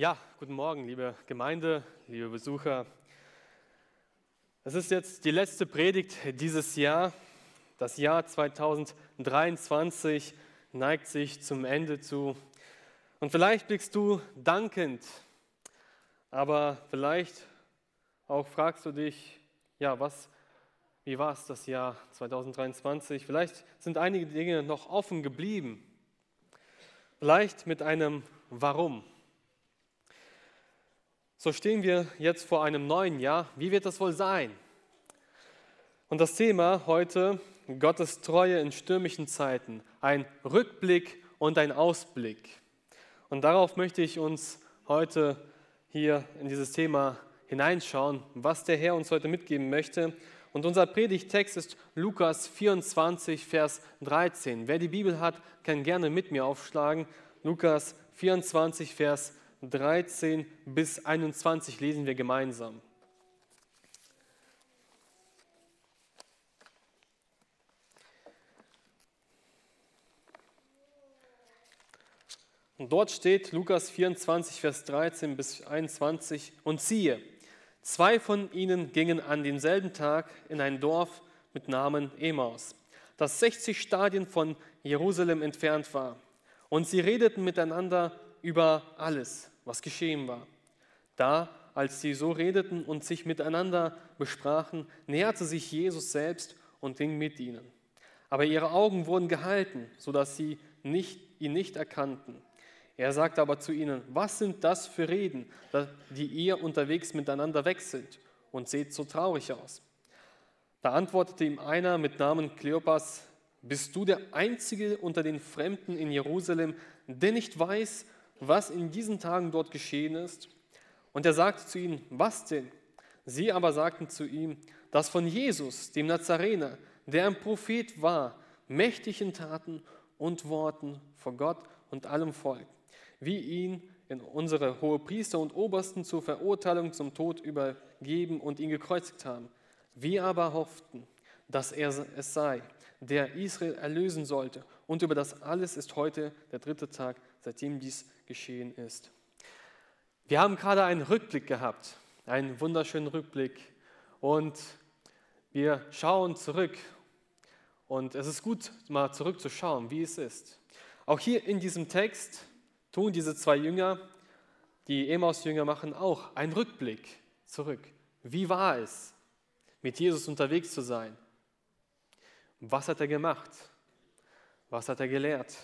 Ja, guten Morgen, liebe Gemeinde, liebe Besucher. Es ist jetzt die letzte Predigt dieses Jahr. Das Jahr 2023 neigt sich zum Ende zu. Und vielleicht blickst du dankend, aber vielleicht auch fragst du dich, ja, was, wie war es das Jahr 2023? Vielleicht sind einige Dinge noch offen geblieben. Vielleicht mit einem Warum. So stehen wir jetzt vor einem neuen Jahr. Wie wird das wohl sein? Und das Thema heute, Gottes Treue in stürmischen Zeiten, ein Rückblick und ein Ausblick. Und darauf möchte ich uns heute hier in dieses Thema hineinschauen, was der Herr uns heute mitgeben möchte. Und unser Predigtext ist Lukas 24, Vers 13. Wer die Bibel hat, kann gerne mit mir aufschlagen. Lukas 24, Vers 13. 13 bis 21 lesen wir gemeinsam. Und dort steht Lukas 24, Vers 13 bis 21, und siehe, zwei von ihnen gingen an demselben Tag in ein Dorf mit Namen Emaus, das 60 Stadien von Jerusalem entfernt war. Und sie redeten miteinander über alles, was geschehen war. Da, als sie so redeten und sich miteinander besprachen, näherte sich Jesus selbst und ging mit ihnen. Aber ihre Augen wurden gehalten, sodass sie nicht, ihn nicht erkannten. Er sagte aber zu ihnen, was sind das für Reden, die ihr unterwegs miteinander wechselt und seht so traurig aus? Da antwortete ihm einer mit Namen Kleopas, bist du der Einzige unter den Fremden in Jerusalem, der nicht weiß, was in diesen Tagen dort geschehen ist. Und er sagte zu ihnen, was denn? Sie aber sagten zu ihm, dass von Jesus, dem Nazarener, der ein Prophet war, mächtig in Taten und Worten vor Gott und allem Volk, wie ihn in unsere Hohepriester und Obersten zur Verurteilung zum Tod übergeben und ihn gekreuzigt haben. Wir aber hofften, dass er es sei, der Israel erlösen sollte. Und über das alles ist heute der dritte Tag, seitdem dies geschehen ist. Wir haben gerade einen Rückblick gehabt, einen wunderschönen Rückblick. Und wir schauen zurück. Und es ist gut, mal zurückzuschauen, wie es ist. Auch hier in diesem Text tun diese zwei Jünger, die Emaus-Jünger machen auch einen Rückblick zurück. Wie war es, mit Jesus unterwegs zu sein? Was hat er gemacht? Was hat er gelehrt?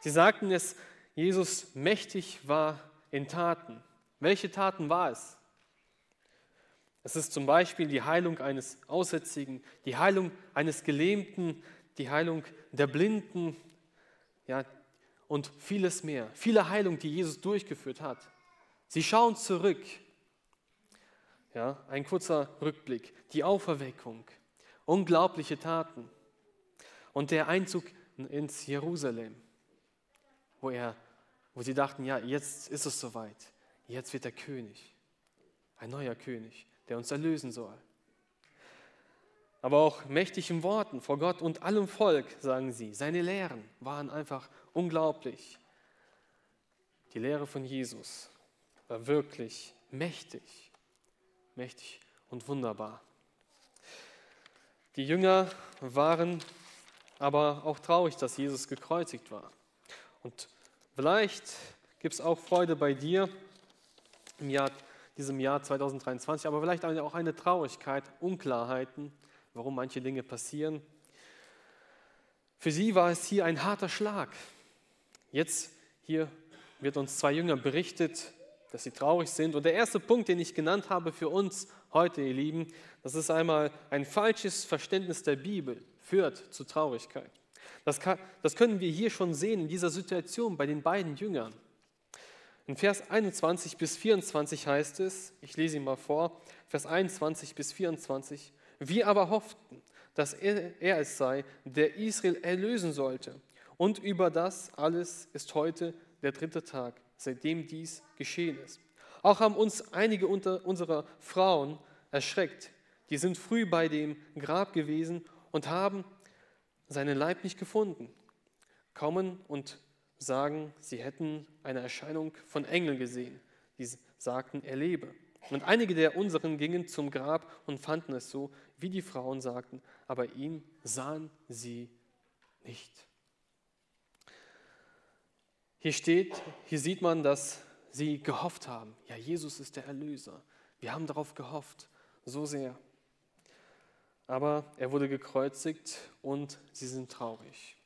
Sie sagten es Jesus mächtig war in Taten. Welche Taten war es? Es ist zum Beispiel die Heilung eines Aussätzigen, die Heilung eines Gelähmten, die Heilung der Blinden ja, und vieles mehr. Viele Heilungen, die Jesus durchgeführt hat. Sie schauen zurück. Ja, ein kurzer Rückblick. Die Auferweckung, unglaubliche Taten und der Einzug ins Jerusalem, wo er wo sie dachten, ja, jetzt ist es soweit, jetzt wird der König, ein neuer König, der uns erlösen soll. Aber auch mächtigen Worten vor Gott und allem Volk, sagen sie. Seine Lehren waren einfach unglaublich. Die Lehre von Jesus war wirklich mächtig, mächtig und wunderbar. Die Jünger waren aber auch traurig, dass Jesus gekreuzigt war. Und Vielleicht gibt es auch Freude bei dir im Jahr, diesem Jahr 2023, aber vielleicht auch eine Traurigkeit, Unklarheiten, warum manche Dinge passieren. Für sie war es hier ein harter Schlag. Jetzt hier wird uns zwei Jünger berichtet, dass sie traurig sind. Und der erste Punkt, den ich genannt habe für uns heute, ihr Lieben, das ist einmal ein falsches Verständnis der Bibel führt zu Traurigkeit. Das, kann, das können wir hier schon sehen in dieser Situation bei den beiden Jüngern. In Vers 21 bis 24 heißt es, ich lese ihn mal vor, Vers 21 bis 24, wir aber hofften, dass er, er es sei, der Israel erlösen sollte. Und über das alles ist heute der dritte Tag, seitdem dies geschehen ist. Auch haben uns einige unter unserer Frauen erschreckt. Die sind früh bei dem Grab gewesen und haben seinen Leib nicht gefunden. Kommen und sagen, sie hätten eine Erscheinung von Engeln gesehen. Die sagten, er lebe. Und einige der unseren gingen zum Grab und fanden es so, wie die Frauen sagten, aber ihn sahen sie nicht. Hier steht, hier sieht man, dass sie gehofft haben. Ja, Jesus ist der Erlöser. Wir haben darauf gehofft, so sehr. Aber er wurde gekreuzigt und sie sind traurig.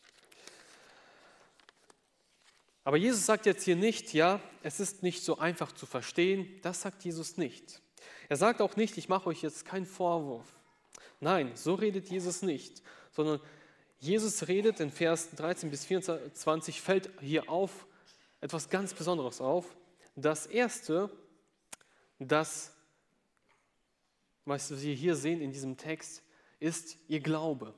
Aber Jesus sagt jetzt hier nicht, ja, es ist nicht so einfach zu verstehen. Das sagt Jesus nicht. Er sagt auch nicht, ich mache euch jetzt keinen Vorwurf. Nein, so redet Jesus nicht, sondern Jesus redet in Vers 13 bis 24, fällt hier auf etwas ganz Besonderes auf. Das Erste, das, was wir hier sehen in diesem Text, ist ihr Glaube.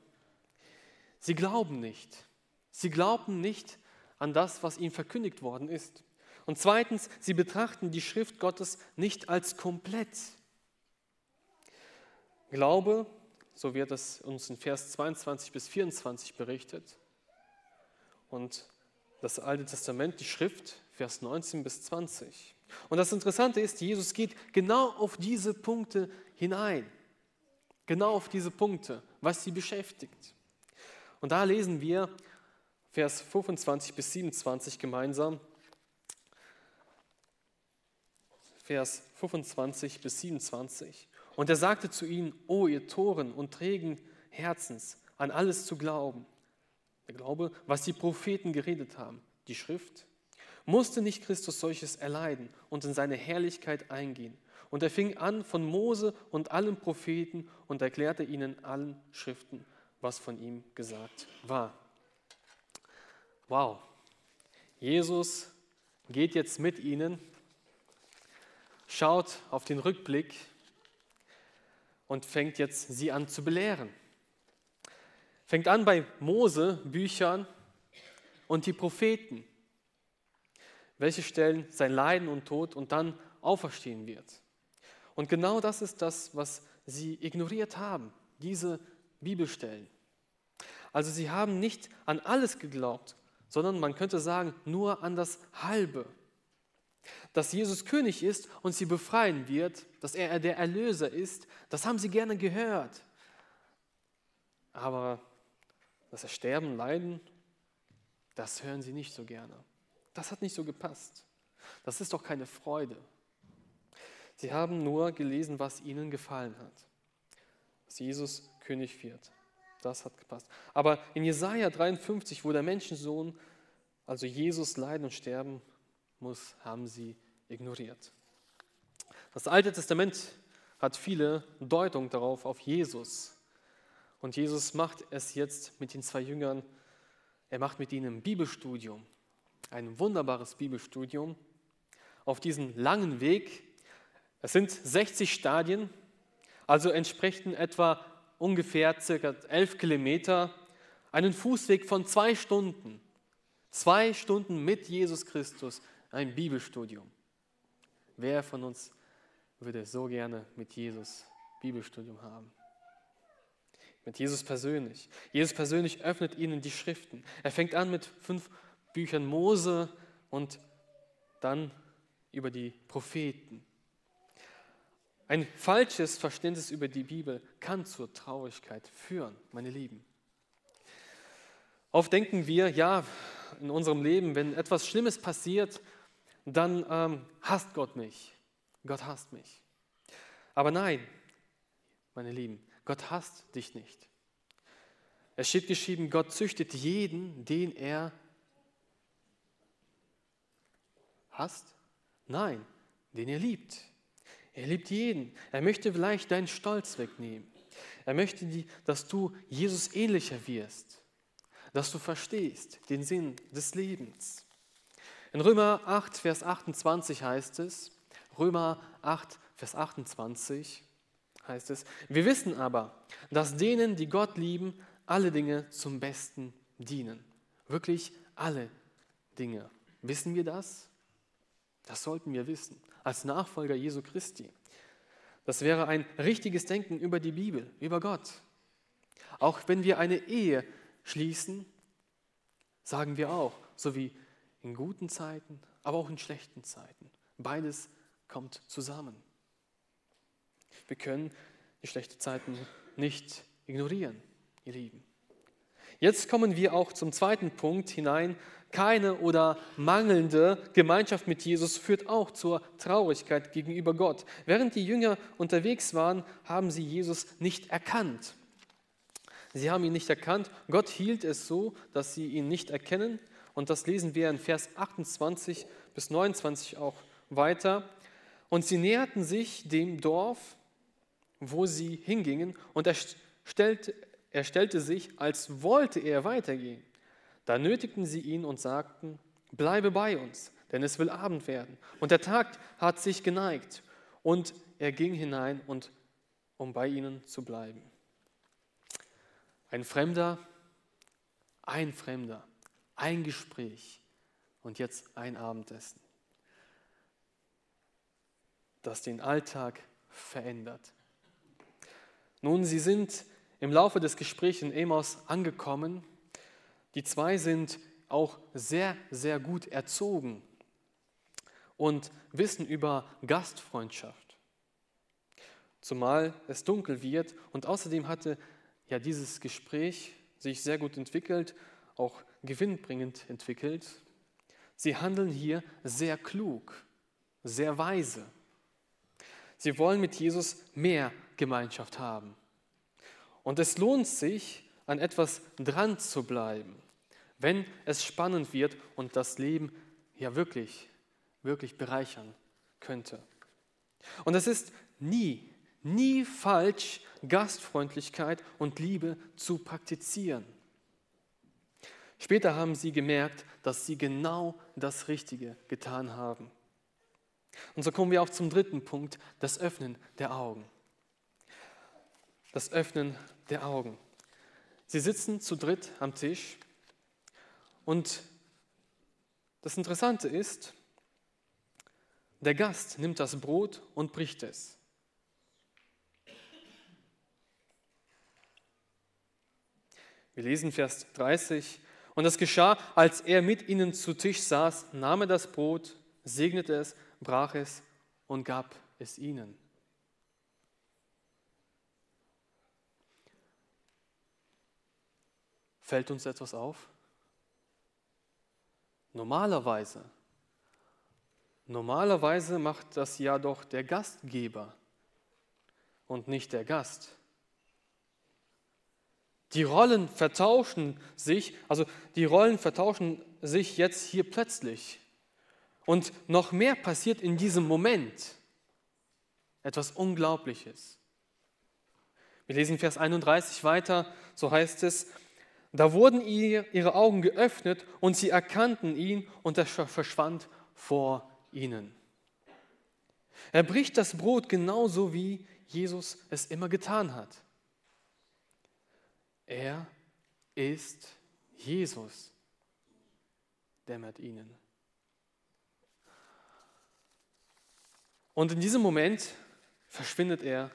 Sie glauben nicht. Sie glauben nicht an das, was ihnen verkündigt worden ist. Und zweitens, sie betrachten die Schrift Gottes nicht als komplett. Glaube, so wird es uns in Vers 22 bis 24 berichtet. Und das Alte Testament, die Schrift, Vers 19 bis 20. Und das Interessante ist, Jesus geht genau auf diese Punkte hinein. Genau auf diese Punkte, was sie beschäftigt. Und da lesen wir Vers 25 bis 27 gemeinsam. Vers 25 bis 27. Und er sagte zu ihnen, O ihr Toren und trägen Herzens, an alles zu glauben. Der Glaube, was die Propheten geredet haben, die Schrift. Musste nicht Christus solches erleiden und in seine Herrlichkeit eingehen? Und er fing an von Mose und allen Propheten und erklärte ihnen allen Schriften, was von ihm gesagt war. Wow, Jesus geht jetzt mit ihnen, schaut auf den Rückblick und fängt jetzt sie an zu belehren. Fängt an bei Mose, Büchern und die Propheten, welche stellen sein Leiden und Tod und dann auferstehen wird. Und genau das ist das, was sie ignoriert haben, diese Bibelstellen. Also sie haben nicht an alles geglaubt, sondern man könnte sagen, nur an das Halbe. Dass Jesus König ist und sie befreien wird, dass er der Erlöser ist, das haben sie gerne gehört. Aber dass er sterben, leiden, das hören sie nicht so gerne. Das hat nicht so gepasst. Das ist doch keine Freude. Sie haben nur gelesen, was ihnen gefallen hat. Dass Jesus König wird das hat gepasst. Aber in Jesaja 53, wo der Menschensohn, also Jesus, leiden und sterben muss, haben sie ignoriert. Das Alte Testament hat viele Deutungen darauf, auf Jesus. Und Jesus macht es jetzt mit den zwei Jüngern. Er macht mit ihnen ein Bibelstudium, ein wunderbares Bibelstudium auf diesem langen Weg. Es sind 60 Stadien, also entsprechen etwa ungefähr circa elf Kilometer, einen Fußweg von zwei Stunden. Zwei Stunden mit Jesus Christus, ein Bibelstudium. Wer von uns würde so gerne mit Jesus Bibelstudium haben? Mit Jesus persönlich. Jesus persönlich öffnet ihnen die Schriften. Er fängt an mit fünf Büchern Mose und dann über die Propheten. Ein falsches Verständnis über die Bibel kann zur Traurigkeit führen, meine Lieben. Oft denken wir, ja, in unserem Leben, wenn etwas Schlimmes passiert, dann ähm, hasst Gott mich. Gott hasst mich. Aber nein, meine Lieben, Gott hasst dich nicht. Es steht geschrieben, Gott züchtet jeden, den er hasst. Nein, den er liebt. Er liebt jeden. Er möchte vielleicht deinen Stolz wegnehmen. Er möchte, dass du Jesus ähnlicher wirst, dass du verstehst den Sinn des Lebens. In Römer 8, Vers 28 heißt es, Römer 8, Vers 28 heißt es, wir wissen aber, dass denen, die Gott lieben, alle Dinge zum Besten dienen. Wirklich alle Dinge. Wissen wir das? Das sollten wir wissen als Nachfolger Jesu Christi. Das wäre ein richtiges Denken über die Bibel, über Gott. Auch wenn wir eine Ehe schließen, sagen wir auch, so wie in guten Zeiten, aber auch in schlechten Zeiten. Beides kommt zusammen. Wir können die schlechten Zeiten nicht ignorieren, ihr Lieben. Jetzt kommen wir auch zum zweiten Punkt hinein. Keine oder mangelnde Gemeinschaft mit Jesus führt auch zur Traurigkeit gegenüber Gott. Während die Jünger unterwegs waren, haben sie Jesus nicht erkannt. Sie haben ihn nicht erkannt. Gott hielt es so, dass sie ihn nicht erkennen. Und das lesen wir in Vers 28 bis 29 auch weiter. Und sie näherten sich dem Dorf, wo sie hingingen, und er, stellte, er stellte sich, als wollte er weitergehen. Da nötigten sie ihn und sagten, bleibe bei uns, denn es will Abend werden. Und der Tag hat sich geneigt. Und er ging hinein, und, um bei ihnen zu bleiben. Ein Fremder, ein Fremder, ein Gespräch und jetzt ein Abendessen, das den Alltag verändert. Nun, sie sind im Laufe des Gesprächs in Emos angekommen. Die zwei sind auch sehr, sehr gut erzogen und wissen über Gastfreundschaft. Zumal es dunkel wird und außerdem hatte ja dieses Gespräch sich sehr gut entwickelt, auch gewinnbringend entwickelt. Sie handeln hier sehr klug, sehr weise. Sie wollen mit Jesus mehr Gemeinschaft haben. Und es lohnt sich, an etwas dran zu bleiben, wenn es spannend wird und das Leben ja wirklich, wirklich bereichern könnte. Und es ist nie nie falsch, Gastfreundlichkeit und Liebe zu praktizieren. Später haben sie gemerkt, dass sie genau das Richtige getan haben. Und so kommen wir auch zum dritten Punkt, das Öffnen der Augen. Das Öffnen der Augen. Sie sitzen zu dritt am Tisch und das Interessante ist, der Gast nimmt das Brot und bricht es. Wir lesen Vers 30. Und es geschah, als er mit ihnen zu Tisch saß, nahm er das Brot, segnete es, brach es und gab es ihnen. Fällt uns etwas auf? Normalerweise, normalerweise macht das ja doch der Gastgeber und nicht der Gast. Die Rollen vertauschen sich, also die Rollen vertauschen sich jetzt hier plötzlich. Und noch mehr passiert in diesem Moment. Etwas Unglaubliches. Wir lesen Vers 31 weiter, so heißt es, da wurden ihr, ihre Augen geöffnet und sie erkannten ihn und er verschwand vor ihnen. Er bricht das Brot genauso wie Jesus es immer getan hat. Er ist Jesus, dämmert ihnen. Und in diesem Moment verschwindet er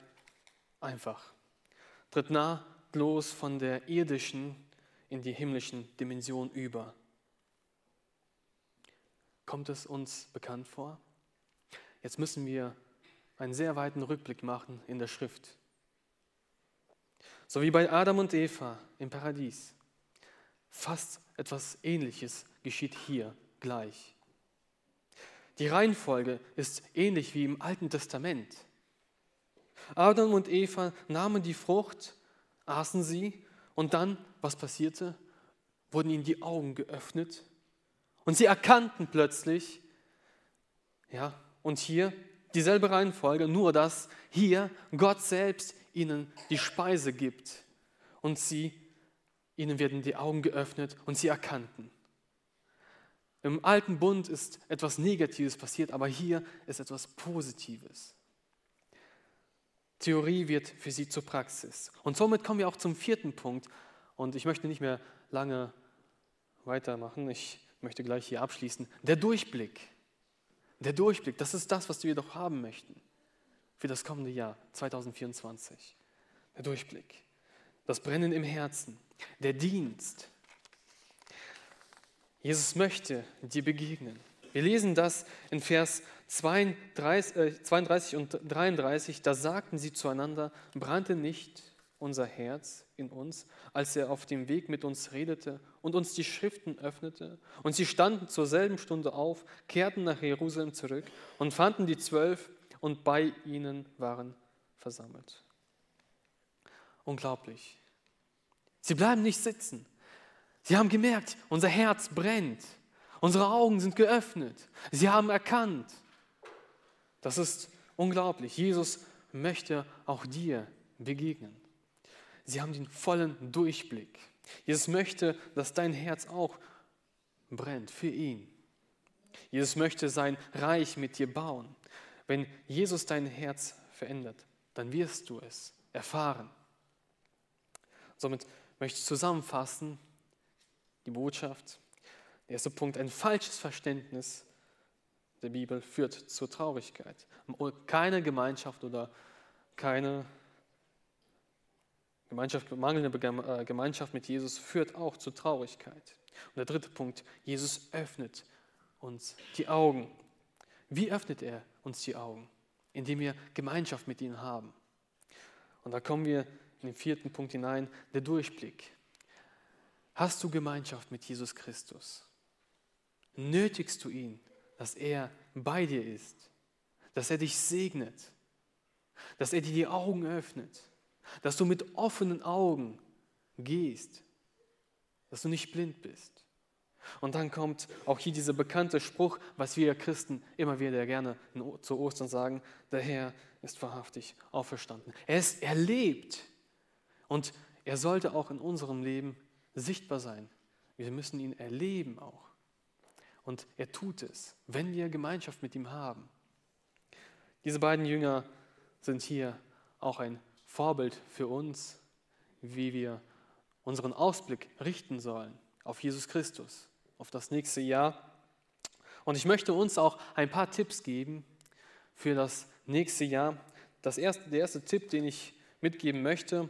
einfach, tritt nahtlos von der irdischen in die himmlischen Dimension über. Kommt es uns bekannt vor? Jetzt müssen wir einen sehr weiten Rückblick machen in der Schrift. So wie bei Adam und Eva im Paradies. Fast etwas Ähnliches geschieht hier gleich. Die Reihenfolge ist ähnlich wie im Alten Testament. Adam und Eva nahmen die Frucht, aßen sie und dann, was passierte? Wurden ihnen die Augen geöffnet und sie erkannten plötzlich, ja, und hier dieselbe Reihenfolge, nur dass hier Gott selbst ihnen die Speise gibt und sie, ihnen werden die Augen geöffnet und sie erkannten. Im alten Bund ist etwas Negatives passiert, aber hier ist etwas Positives. Theorie wird für sie zur Praxis. Und somit kommen wir auch zum vierten Punkt. Und ich möchte nicht mehr lange weitermachen. Ich möchte gleich hier abschließen. Der Durchblick. Der Durchblick, das ist das, was wir doch haben möchten für das kommende Jahr 2024. Der Durchblick, das Brennen im Herzen, der Dienst. Jesus möchte dir begegnen. Wir lesen das in Vers 32, 32 äh, und 33. Da sagten sie zueinander, brannte nicht unser Herz in uns, als er auf dem Weg mit uns redete und uns die Schriften öffnete. Und sie standen zur selben Stunde auf, kehrten nach Jerusalem zurück und fanden die Zwölf und bei ihnen waren versammelt. Unglaublich. Sie bleiben nicht sitzen. Sie haben gemerkt, unser Herz brennt. Unsere Augen sind geöffnet. Sie haben erkannt. Das ist unglaublich. Jesus möchte auch dir begegnen. Sie haben den vollen Durchblick. Jesus möchte, dass dein Herz auch brennt für ihn. Jesus möchte sein Reich mit dir bauen. Wenn Jesus dein Herz verändert, dann wirst du es erfahren. Somit möchte ich zusammenfassen die Botschaft. Der erste Punkt, ein falsches Verständnis der Bibel führt zur Traurigkeit. Keine Gemeinschaft oder keine Gemeinschaft, mangelnde äh, Gemeinschaft mit Jesus führt auch zur Traurigkeit. Und der dritte Punkt, Jesus öffnet uns die Augen. Wie öffnet er uns die Augen? Indem wir Gemeinschaft mit ihm haben. Und da kommen wir in den vierten Punkt hinein, der Durchblick. Hast du Gemeinschaft mit Jesus Christus? Nötigst du ihn, dass er bei dir ist, dass er dich segnet, dass er dir die Augen öffnet, dass du mit offenen Augen gehst, dass du nicht blind bist. Und dann kommt auch hier dieser bekannte Spruch, was wir Christen immer wieder gerne zu Ostern sagen, der Herr ist wahrhaftig auferstanden. Er ist erlebt und er sollte auch in unserem Leben sichtbar sein. Wir müssen ihn erleben auch. Und er tut es, wenn wir Gemeinschaft mit ihm haben. Diese beiden Jünger sind hier auch ein Vorbild für uns, wie wir unseren Ausblick richten sollen auf Jesus Christus, auf das nächste Jahr. Und ich möchte uns auch ein paar Tipps geben für das nächste Jahr. Das erste, der erste Tipp, den ich mitgeben möchte,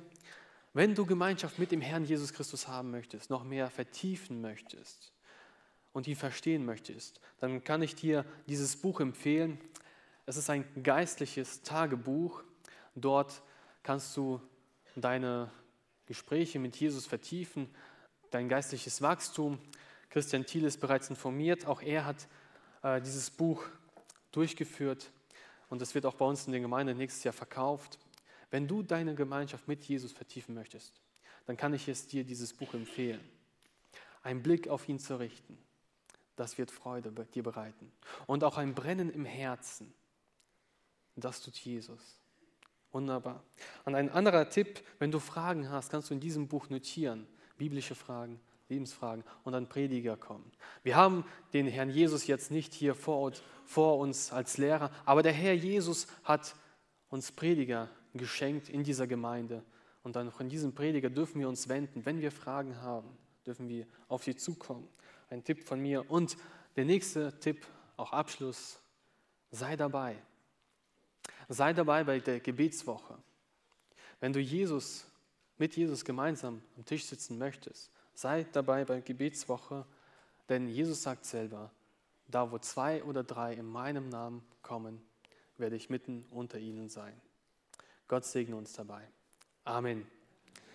wenn du Gemeinschaft mit dem Herrn Jesus Christus haben möchtest, noch mehr vertiefen möchtest und ihn verstehen möchtest, dann kann ich dir dieses Buch empfehlen. Es ist ein geistliches Tagebuch. Dort kannst du deine Gespräche mit Jesus vertiefen, dein geistliches Wachstum. Christian Thiel ist bereits informiert. Auch er hat äh, dieses Buch durchgeführt und es wird auch bei uns in der Gemeinde nächstes Jahr verkauft. Wenn du deine Gemeinschaft mit Jesus vertiefen möchtest, dann kann ich es dir dieses Buch empfehlen. Ein Blick auf ihn zu richten, das wird Freude dir bereiten. Und auch ein Brennen im Herzen, das tut Jesus. Wunderbar. Und ein anderer Tipp, wenn du Fragen hast, kannst du in diesem Buch notieren, biblische Fragen, Lebensfragen und dann Prediger kommen. Wir haben den Herrn Jesus jetzt nicht hier vor, vor uns als Lehrer, aber der Herr Jesus hat uns Prediger geschenkt in dieser Gemeinde. Und dann in diesem Prediger dürfen wir uns wenden. Wenn wir Fragen haben, dürfen wir auf sie zukommen. Ein Tipp von mir. Und der nächste Tipp, auch Abschluss, sei dabei. Sei dabei bei der Gebetswoche. Wenn du Jesus, mit Jesus gemeinsam am Tisch sitzen möchtest, sei dabei bei der Gebetswoche, denn Jesus sagt selber, da wo zwei oder drei in meinem Namen kommen, werde ich mitten unter ihnen sein. Gott segne uns dabei. Amen.